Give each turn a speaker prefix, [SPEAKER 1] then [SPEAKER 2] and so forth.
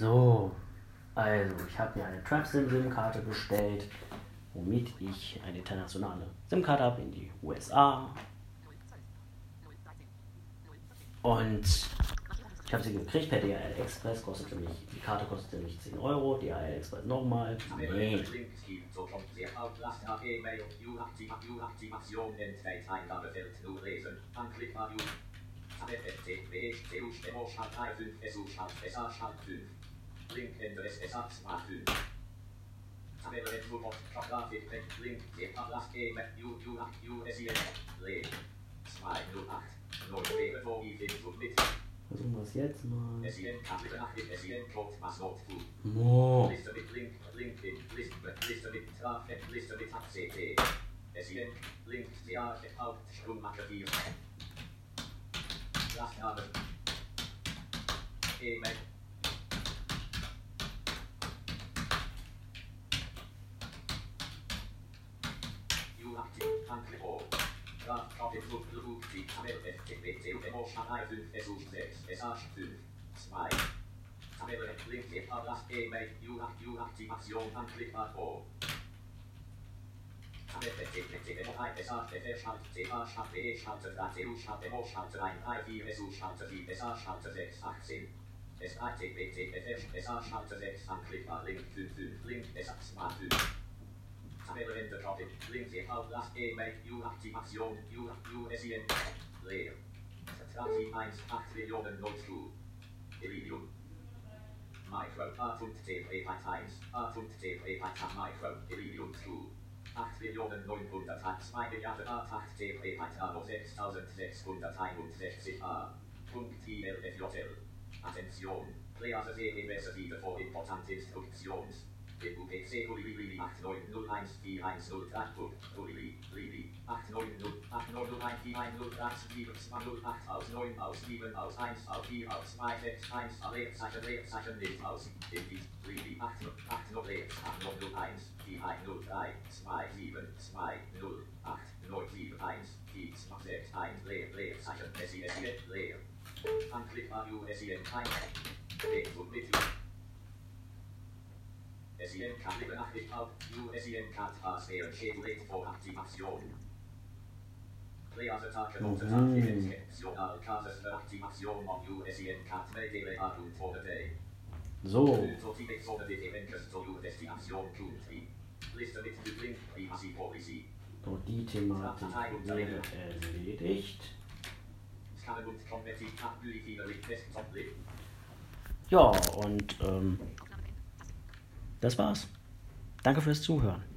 [SPEAKER 1] So, also ich habe mir eine TrapSim-SIM-Karte bestellt, womit ich eine internationale SIM-Karte habe in die USA. Und ich habe sie gekriegt per DHL Express, kostete mich, die Karte kostete mich 10 Euro, DHL Express nochmal. Nee.
[SPEAKER 2] Link Ende SSA Smart 5. Tabelle Support Grafik Link Last Game U U U S I Link 208 0 Leben vor I Submit
[SPEAKER 1] Versuchen wir es jetzt mal. Mo.
[SPEAKER 2] Liste SU Schalte 4 SA Schalte 6 18 SATBTFF SA Schalte 6 anklickbar Link 5 5 Link SA Smart 5 Tabelle Ende Topic Link Ablass E-Mail U-Aktivation U-USIN Leer. Vertrag 1 8 Millionen Notu. Iridium. Micro A.TP Part 1 A.TP Part Micro Iridium 2 8 Millionen 902 Milliarden A8TP Part A 6661 A. Punkt ILFJL. Attention. Please sehen Investitive vor Important Instruktions. Anklick value SEM time. Big book with you.
[SPEAKER 1] So,
[SPEAKER 2] Link Privacy Policy.
[SPEAKER 1] so. Die Thematik wäre erledigt. Ja, und ähm, das war's. Danke fürs Zuhören.